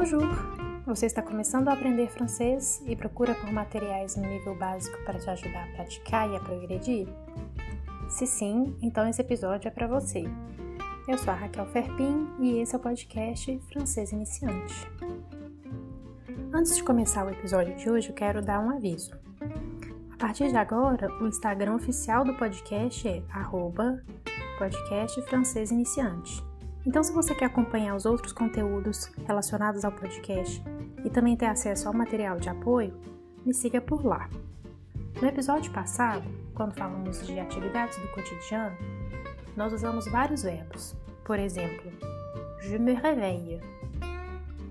Bonjour! Você está começando a aprender francês e procura por materiais no nível básico para te ajudar a praticar e a progredir? Se sim, então esse episódio é para você. Eu sou a Raquel Ferpin e esse é o podcast Francês Iniciante. Antes de começar o episódio de hoje, eu quero dar um aviso. A partir de agora, o Instagram oficial do podcast é arroba. Então, se você quer acompanhar os outros conteúdos relacionados ao podcast e também ter acesso ao material de apoio, me siga por lá. No episódio passado, quando falamos de atividades do cotidiano, nós usamos vários verbos. Por exemplo, je me réveille,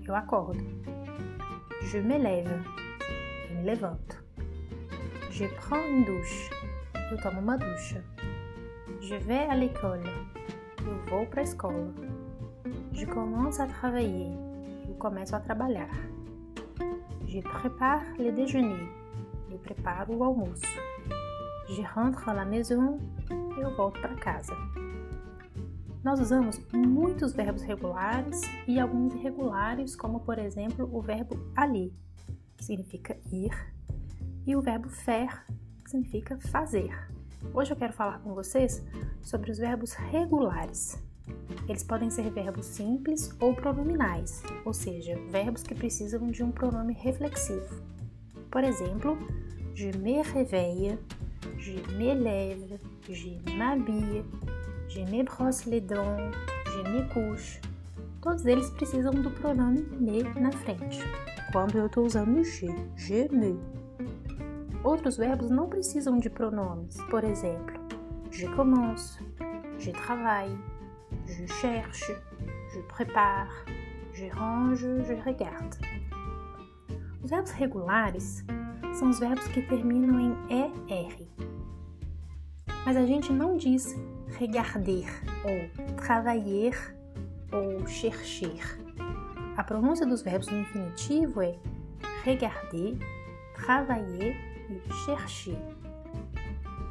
eu acordo. Je me lève, eu me levanto. Je prends une douche, eu tomo uma ducha. Je vais à l'école, eu vou para a escola. Je commence à travailler. Eu começo a trabalhar. Je prépare le déjeuner. Eu preparo o almoço. Je rentre à la maison. Eu volto para casa. Nós usamos muitos verbos regulares e alguns irregulares, como por exemplo o verbo aller, que significa ir, e o verbo faire, que significa fazer. Hoje eu quero falar com vocês sobre os verbos regulares. Eles podem ser verbos simples ou pronominais, ou seja, verbos que precisam de um pronome reflexivo. Por exemplo, je me réveille, je me lève, je m'habille, je me brosse les dents, je me couche. Todos eles precisam do pronome me na frente. Quando eu estou usando je, je me. Outros verbos não precisam de pronomes. Por exemplo, je commence, je travaille, je cherche, je prépare, je range, je regarde. Os verbos regulares são os verbos que terminam em ER. Mas a gente não diz regarder ou travailler ou chercher. A pronúncia dos verbos no infinitivo é regarder, travailler e.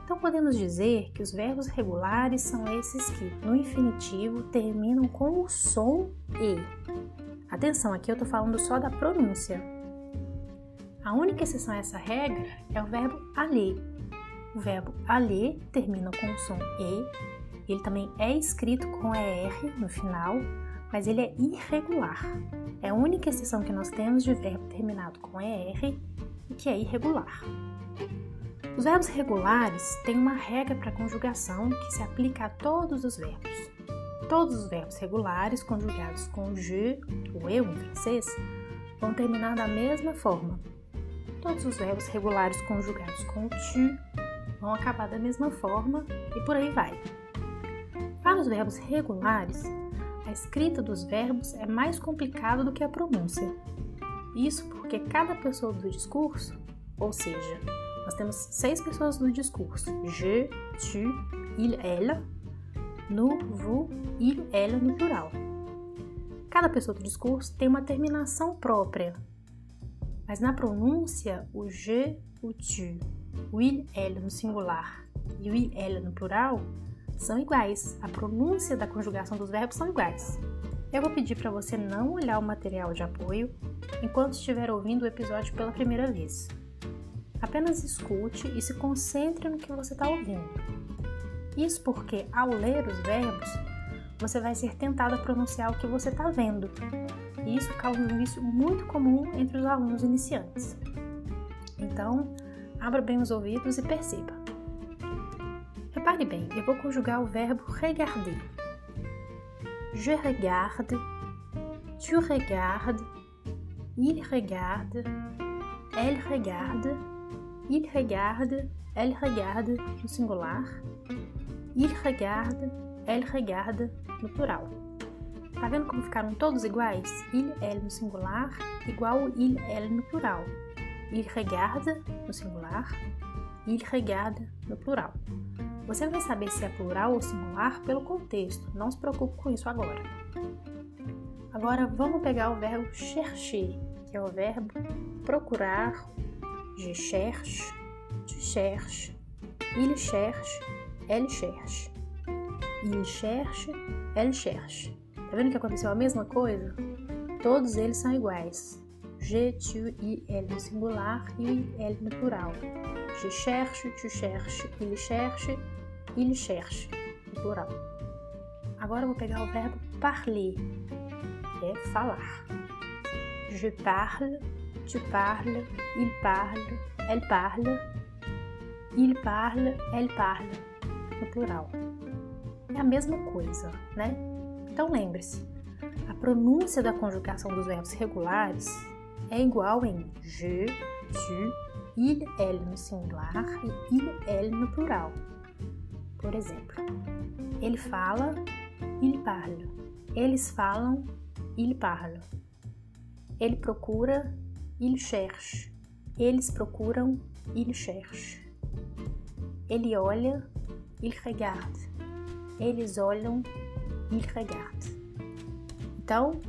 Então podemos dizer que os verbos regulares são esses que, no infinitivo, terminam com o som e. Atenção, aqui eu estou falando só da pronúncia. A única exceção a essa regra é o verbo aller. O verbo aller termina com o som e, ele também é escrito com ER no final, mas ele é irregular. É a única exceção que nós temos de verbo terminado com ER e que é irregular. Os verbos regulares têm uma regra para conjugação que se aplica a todos os verbos. Todos os verbos regulares conjugados com je, o eu em francês, vão terminar da mesma forma. Todos os verbos regulares conjugados com tu vão acabar da mesma forma e por aí vai. Para os verbos regulares, a escrita dos verbos é mais complicada do que a pronúncia. Isso porque cada pessoa do discurso, ou seja, nós temos seis pessoas no discurso: je, tu, il, ela, nous, vous, il, ela no plural. Cada pessoa do discurso tem uma terminação própria, mas na pronúncia, o je, o tu, o il, ela no singular e o il, ela no plural são iguais. A pronúncia da conjugação dos verbos são iguais. Eu vou pedir para você não olhar o material de apoio enquanto estiver ouvindo o episódio pela primeira vez. Apenas escute e se concentre no que você está ouvindo. Isso porque, ao ler os verbos, você vai ser tentado a pronunciar o que você está vendo. E isso causa um vício muito comum entre os alunos iniciantes. Então, abra bem os ouvidos e perceba. Repare bem, eu vou conjugar o verbo regarder. Je regarde, tu regardes, il regarde, elle regarde Il regarde, elle regarde no singular. Il regarde, elle regarde no plural. Tá vendo como ficaram todos iguais? Il, elle no singular, igual il, elle no plural. Il regarde no singular, il regarde no plural. Você vai saber se é plural ou singular pelo contexto, não se preocupe com isso agora. Agora vamos pegar o verbo chercher, que é o verbo procurar Je cherche, tu cherches, il cherche, elle cherche. Il cherche, elle cherche. Tá vendo que aconteceu a mesma coisa? Todos eles são iguais. Je, tu, il, elle no singular e elle no plural. Je cherche, tu cherches, il cherche, il cherche no plural. Agora eu vou pegar o verbo parler, que é falar. Je parle, tu parles, il parle, elle parle, il parle, elle parle, no plural. É a mesma coisa, né? Então lembre-se, a pronúncia da conjugação dos verbos regulares é igual em je, tu, il, elle no singular e il, elle no plural. Por exemplo, ele fala, il parle. Eles falam, il parle. Ele procura, il cherche. Eles procuram, il cherche. Ele olha, il regarde. Eles olham, il regarde. Então,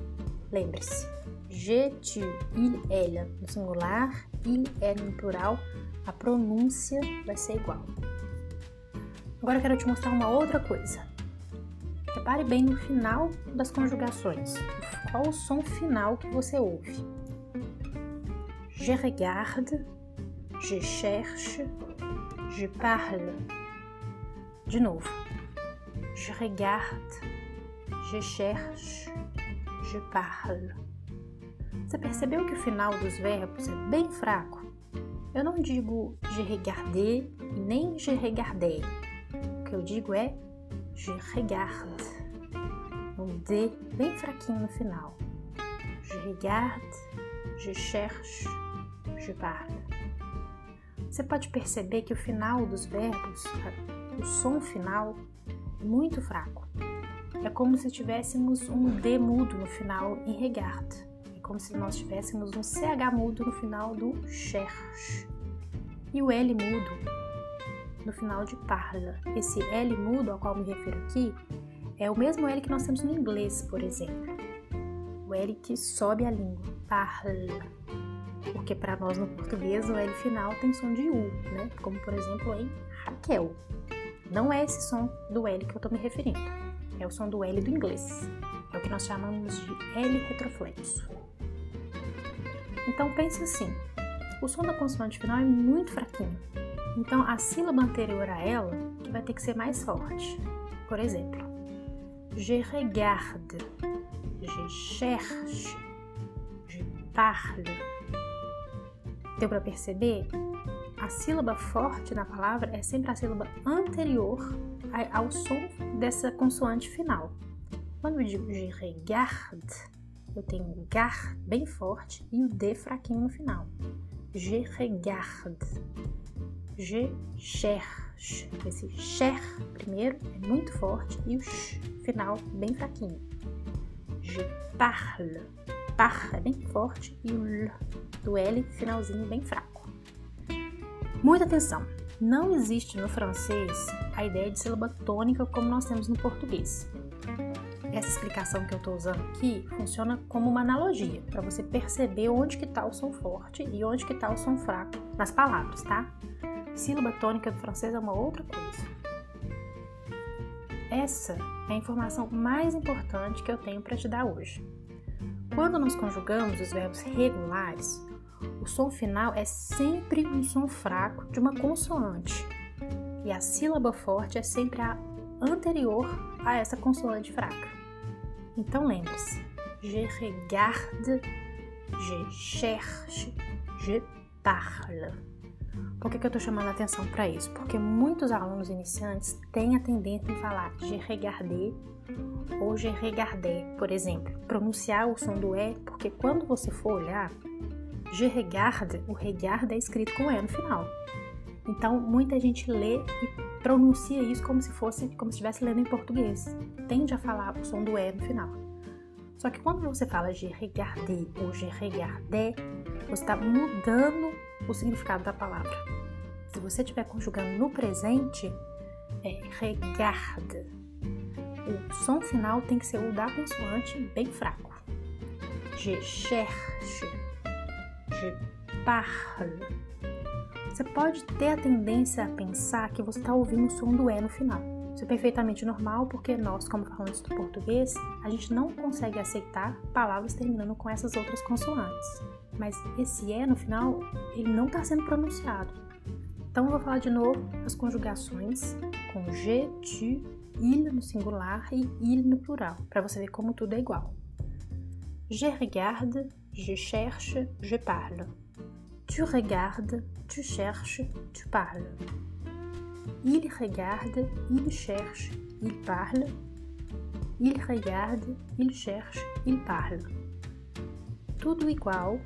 lembre-se, je, tu, il, elle no singular, il, elle no plural, a pronúncia vai ser igual. Agora eu quero te mostrar uma outra coisa. Repare bem no final das conjugações. O som final que você ouve? Je regarde, je cherche, je parle. De novo. Je regarde, je cherche, je parle. Você percebeu que o final dos verbos é bem fraco? Eu não digo je regarder nem je regardais. O que eu digo é je regarde. D bem fraquinho no final. Je regarde, je cherche, je parle. Você pode perceber que o final dos verbos, o som final, é muito fraco. É como se tivéssemos um D mudo no final em regarde. É como se nós tivéssemos um CH mudo no final do cherche. E o L mudo no final de parla. Esse L mudo ao qual me refiro aqui é o mesmo L que nós temos no inglês, por exemplo. O L que sobe a língua, parla. Porque para nós no português o L final tem som de U, né? Como por exemplo em Raquel. Não é esse som do L que eu estou me referindo é o som do L do inglês. É o que nós chamamos de L retroflexo. Então pense assim: o som da consoante final é muito fraquinho. Então a sílaba anterior a ela que vai ter que ser mais forte. Por exemplo, je regarde, je cherche, je parle. Deu para perceber? A sílaba forte na palavra é sempre a sílaba anterior ao som dessa consoante final. Quando eu digo je regarde, eu tenho gar bem forte e o D fraquinho no final. Je regarde. Je cherche. Esse cher primeiro é muito forte e o sh final bem fraquinho. Je parle. Par é bem forte e o L do L finalzinho bem fraco. Muita atenção! Não existe no francês a ideia de sílaba tônica como nós temos no português. Essa explicação que eu estou usando aqui funciona como uma analogia para você perceber onde que está o som forte e onde que está o som fraco nas palavras, tá? Sílaba tônica do francês é uma outra coisa. Essa é a informação mais importante que eu tenho para te dar hoje. Quando nós conjugamos os verbos regulares, o som final é sempre um som fraco de uma consoante e a sílaba forte é sempre a anterior a essa consoante fraca. Então lembre-se: je regarde, je cherche, je parle. Por que, que eu estou chamando a atenção para isso? Porque muitos alunos iniciantes têm a tendência em falar je ou je por exemplo. Pronunciar o som do E, porque quando você for olhar, Je regarde, o regarde é escrito com E no final. Então, muita gente lê e pronuncia isso como se fosse, como se estivesse lendo em português. Tende a falar o som do E no final. Só que quando você fala je regarde ou je regardais, você está mudando o significado da palavra. Se você estiver conjugando no presente, é regarde. O som final tem que ser o da consoante bem fraco. Je cherche je parle. Você pode ter a tendência a pensar que você está ouvindo o som do E no final. Isso é perfeitamente normal porque nós, como falantes do português, a gente não consegue aceitar palavras terminando com essas outras consoantes. Mas esse é no final, ele não está sendo pronunciado. Então eu vou falar de novo as conjugações com je, tu, il no singular e il no plural, para você ver como tudo é igual. Je regarde, je cherche, je parle. Tu regardes, tu cherches, tu parles. Il regarde, il cherche, il parle. Il regarde, il cherche, il parle. Tudo igual,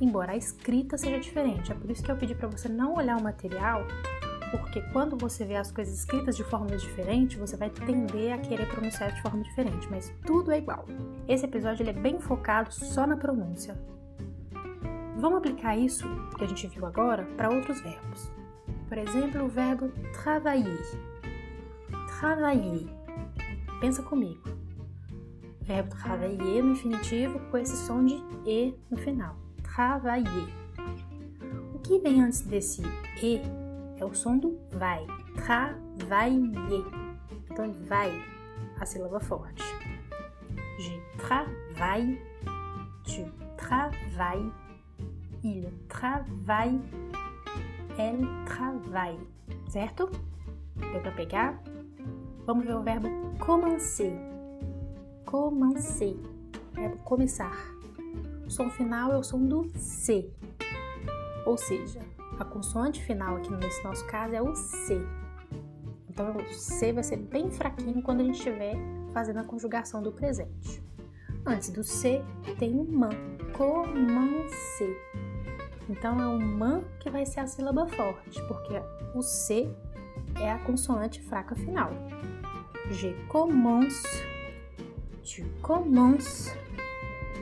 embora a escrita seja diferente. É por isso que eu pedi para você não olhar o material, porque quando você vê as coisas escritas de forma diferente, você vai tender a querer pronunciar de forma diferente, mas tudo é igual. Esse episódio ele é bem focado só na pronúncia. Vamos aplicar isso que a gente viu agora para outros verbos. Por exemplo, o verbo travailler. Travailler. Pensa comigo. Verbo travailler no infinitivo com esse som de e no final. Travailler. O que vem antes desse e é o som do vai. Travailler. Então, vai, a sílaba forte. Je travaille, tu travailles, il travaille, elle travaille. Certo? Deu para pegar? Vamos ver o verbo commencer. Commencer. Verbo começar. O som final é o som do C. Ou seja, a consoante final aqui nesse nosso caso é o C. Então o C vai ser bem fraquinho quando a gente estiver fazendo a conjugação do presente. Antes do C tem o man, commencer. Então é o man que vai ser a sílaba forte, porque o C é a consoante fraca final. Je commence, tu commences,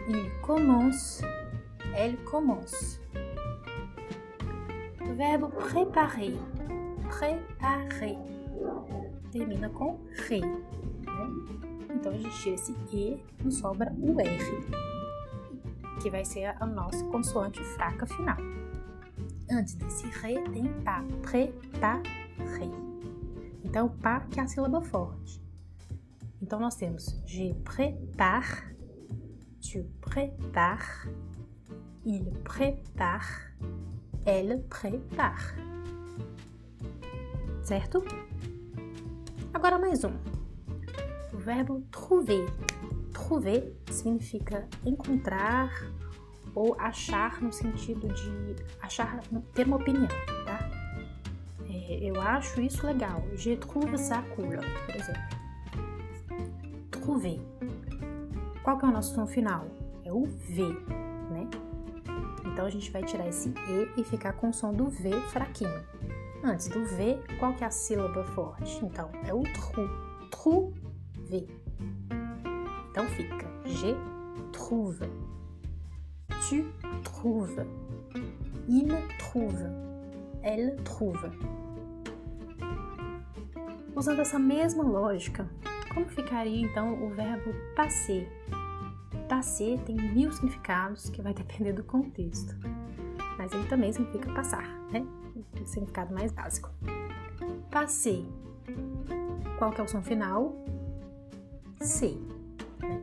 il commence, elle commence. Verbo préparer, préparer, termina com re. Né? Então a gente tira esse E, nos sobra o R, que vai ser a nossa consoante fraca final. Antes desse re tem pá, préparer. Então, pá que é a sílaba forte. Então, nós temos je prépare, tu prépares, il prépare, elle prépare. Certo? Agora mais um. O verbo trouver. Trouver significa encontrar ou achar no sentido de achar, ter uma opinião, eu acho isso legal. Je trouve ça cool, por exemplo. Trouver. Qual que é o nosso som final? É o V, né? Então a gente vai tirar esse E e ficar com o som do V fraquinho. Antes do V, qual que é a sílaba forte? Então é o tru. Trouver. Então fica Je trouve. Tu trouves. Il trouve. Elle trouve. Usando essa mesma lógica, como ficaria então o verbo passer? Passer tem mil significados que vai depender do contexto, mas ele também significa passar, né? O significado mais básico. Passer. Qual que é o som final? C. Né?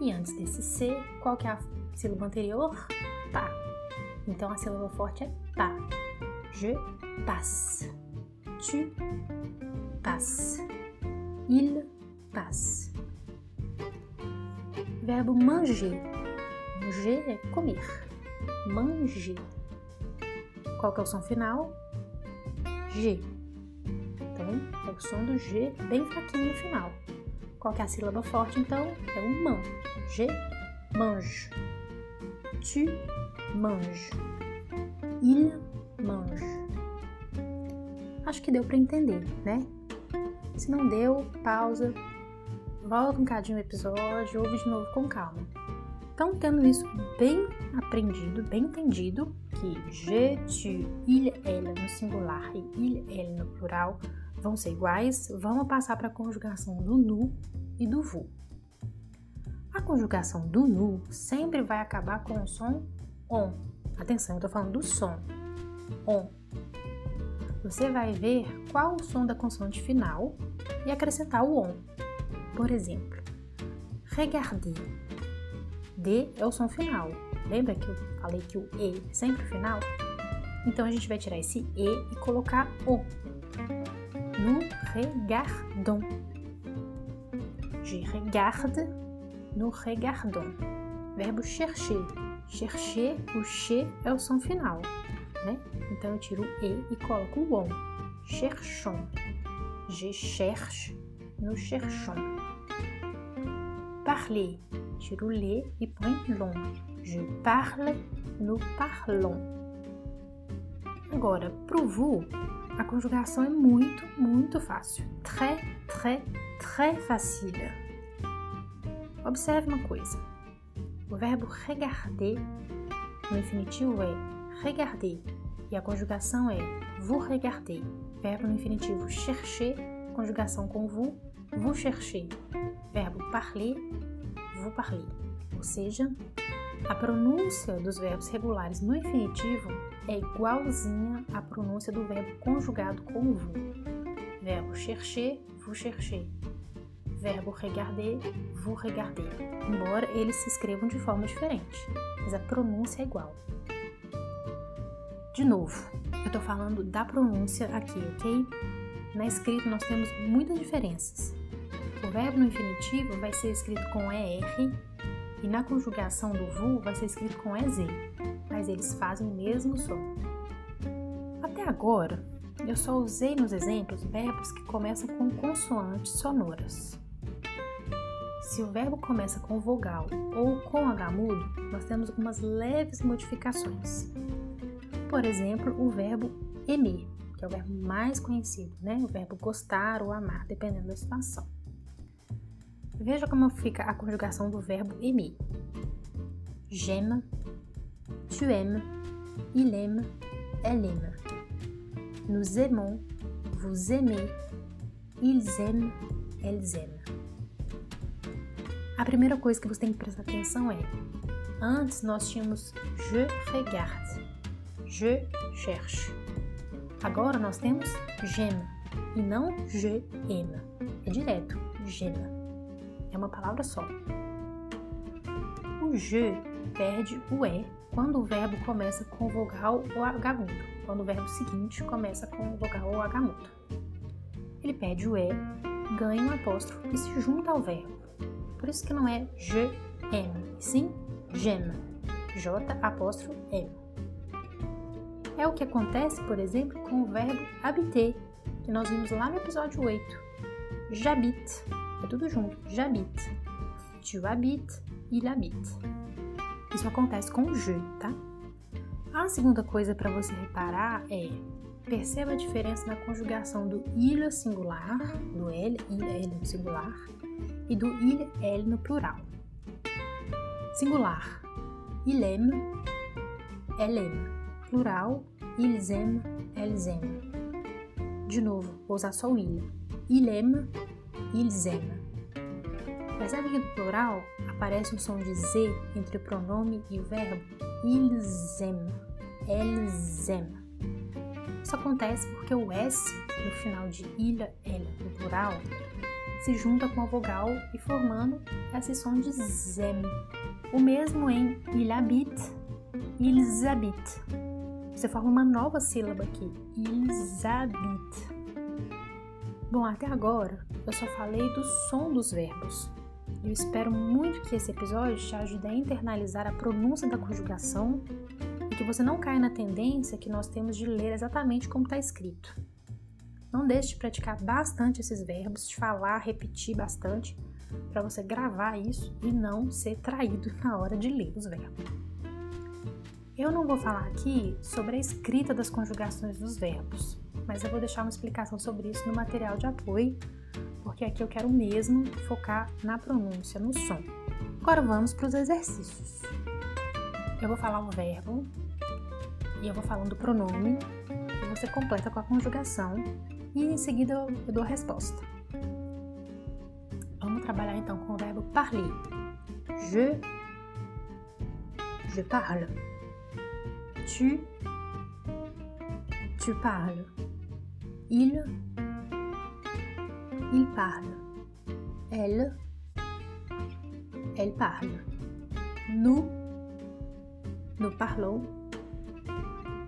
E antes desse C, qual que é a sílaba anterior? Pá. Então a sílaba forte é pá. Je passe. Tu passes. Il passe. Verbo manger. Manger é comer. Manger. Qual que é o som final? G. Então, é o som do G bem fraquinho no final. Qual que é a sílaba forte, então? É o man. Je mange. Tu manges. Il mange. Acho que deu para entender, né? Se não deu, pausa, volta um cadinho o episódio, ouve de novo com calma. Então, tendo isso bem aprendido, bem entendido, que je, tu, il, elle no singular e il, elle no plural vão ser iguais, vamos passar para a conjugação do nu e do vu. A conjugação do nu sempre vai acabar com o som on. Atenção, eu estou falando do som. On. Você vai ver qual o som da consoante final e acrescentar o on. Por exemplo, regarder. D é o som final. Lembra que eu falei que o E é sempre o final? Então a gente vai tirar esse E e colocar O. Nous regardons. Je regarde, nous regardons. Verbo chercher. Chercher, o che é o som final, né? Então eu tiro o E e coloco o ON. Cherchons. Je cherche, nous cherchons. Parler. Tiro o le e põe long. Je parle, nous parlons. Agora, pro vous, a conjugação é muito, muito fácil. Très, très, très facile. Observe uma coisa. O verbo regarder no infinitivo é regarder e a conjugação é vous regardez. Verbo no infinitivo chercher, conjugação com vous, vous cherchez. Verbo parler, vous parlez. Ou seja, a pronúncia dos verbos regulares no infinitivo é igualzinha à pronúncia do verbo conjugado com vous. Verbo chercher, vous cherchez. Verbo regarder, vous regardez. Embora eles se escrevam de forma diferente, mas a pronúncia é igual. De novo, eu estou falando da pronúncia aqui, ok? Na escrita nós temos muitas diferenças. O verbo no infinitivo vai ser escrito com ER e na conjugação do VU vai ser escrito com EZ, mas eles fazem o mesmo som. Até agora, eu só usei nos exemplos verbos que começam com consoantes sonoras. Se o verbo começa com vogal ou com H mudo, nós temos algumas leves modificações. Por exemplo, o verbo aimer, que é o verbo mais conhecido, né? O verbo gostar ou amar, dependendo da situação. Veja como fica a conjugação do verbo aimer. J'aime, tu aimes, il aime, elle aime. Nous aimons, vous aimez, ils aiment, elles aiment. A primeira coisa que você tem que prestar atenção é: antes nós tínhamos je regarde, je cherche. Agora nós temos j'aime e não je aime. É direto, j'aime. É uma palavra só. O je perde o e quando o verbo começa com vogal ou H quando o verbo seguinte começa com vogal ou H. Ele perde o e, ganha um apóstrofo e se junta ao verbo. Por isso que não é je aime, sim j'aime. J apóstrofo M. É o que acontece, por exemplo, com o verbo habiter, que nós vimos lá no episódio 8. J'habite é tudo junto. J'habite. Tu habites, il habite. Isso acontece com je, tá? A segunda coisa para você reparar é perceba a diferença na conjugação do il singular, do L, il, L no singular, e do il, L no plural. Singular, il aime, elle aime. Plural, ils aiment. De novo, vou usar só o il. Il aime, ils. Percebe que no plural aparece um som de Z entre o pronome e o verbo? Elles aiment. Isso acontece porque o S no final de il, elle no plural se junta com a vogal e formando esse som de zem. O mesmo em il habite. Você forma uma nova sílaba aqui, ils habitent. Bom, até agora eu só falei do som dos verbos. Eu espero muito que esse episódio te ajude a internalizar a pronúncia da conjugação e que você não caia na tendência que nós temos de ler exatamente como está escrito. Não deixe de praticar bastante esses verbos, de falar, repetir bastante, para você gravar isso e não ser traído na hora de ler os verbos. Eu não vou falar aqui sobre a escrita das conjugações dos verbos, mas eu vou deixar uma explicação sobre isso no material de apoio, porque aqui eu quero mesmo focar na pronúncia, no som. Agora vamos para os exercícios. Eu vou falar um verbo e eu vou falando o pronome e você completa com a conjugação e em seguida eu dou a resposta. Vamos trabalhar então com o verbo parler. Je, je parle. Tu, parles. Il, il parle. Elle, elle parle. Nous, nous parlons.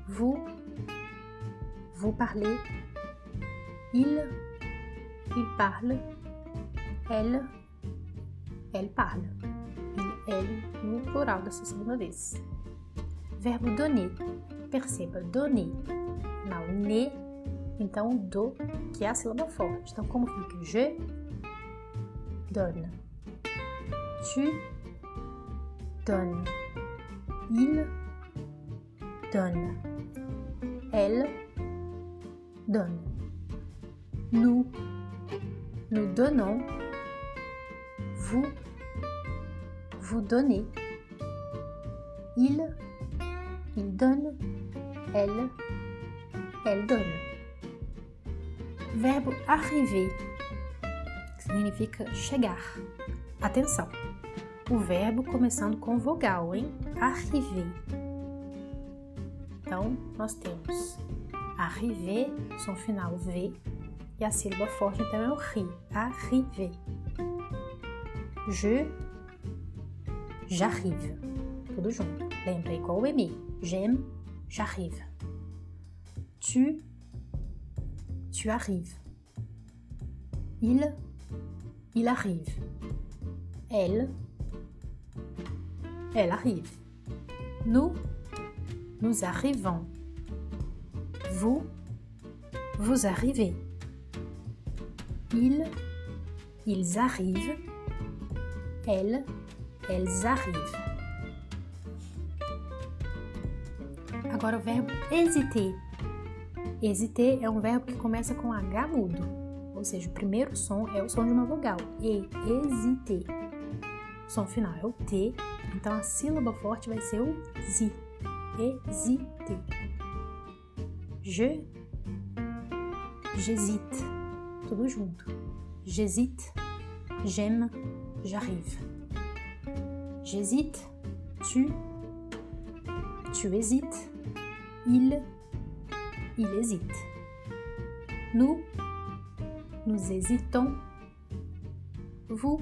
Vous, vous parlez. Il, il parle. Elle, elle parle. E elle no plural dessa segunda vez. Verbo donner. Perceba, donner. Não, ne. Então, do, que é a sílaba forte. Então, como fica? Je donne. Tu donnes. Il donne. Elle donne. Nous, nous donnons. Vous, vous donnez. Il, il donne. Elle, elle donne. Verbo arriver significa chegar. Atenção! O verbo começando com vogal, hein? Arriver. Então, nós temos arriver, som final V, e a sílaba forte então é o ri. Arriver. Je, j'arrive. Tudo junto. J'aime, j'arrive. Tu, tu arrives. Il, il arrive. Elle, elle arrive. Nous, nous arrivons. Vous, vous arrivez. Ils, ils arrivent. Elles, elles arrivent. Agora o verbo hésiter. Hésiter é um verbo que começa com H mudo, ou seja, o primeiro som é o som de uma vogal. E, hésiter. O som final é o T, então a sílaba forte vai ser o Z. Hésiter. Je, j'hésite. Tudo junto. J'hésite, j'aime, j'arrive. J'hésite, tu, tu hésites, il, il hésite. Nous, nous hésitons. Vous,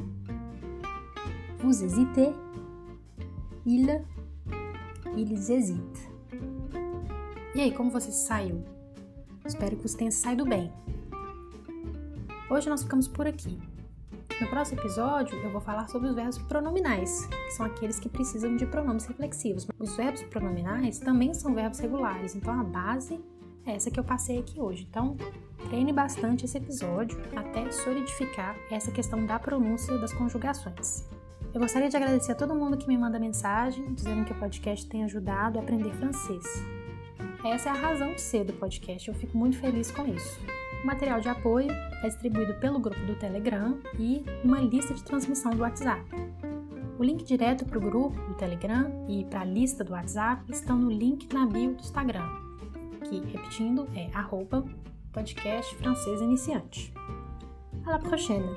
vous hésitez. Il, ils hésitent. E aí, como você saiu? Espero que você tenha saído bem. Hoje nós ficamos por aqui. No próximo episódio, eu vou falar sobre os verbos pronominais, que são aqueles que precisam de pronomes reflexivos. Os verbos pronominais também são verbos regulares, então a base é essa que eu passei aqui hoje. Então, treine bastante esse episódio até solidificar essa questão da pronúncia das conjugações. Eu gostaria de agradecer a todo mundo que me manda mensagem dizendo que o podcast tem ajudado a aprender francês. Essa é a razão de ser do podcast, eu fico muito feliz com isso. O material de apoio é distribuído pelo grupo do Telegram e uma lista de transmissão do WhatsApp. O link direto para o grupo do Telegram e para a lista do WhatsApp estão no link na bio do Instagram, que, repetindo, é arroba podcast francês iniciante. À la prochaine!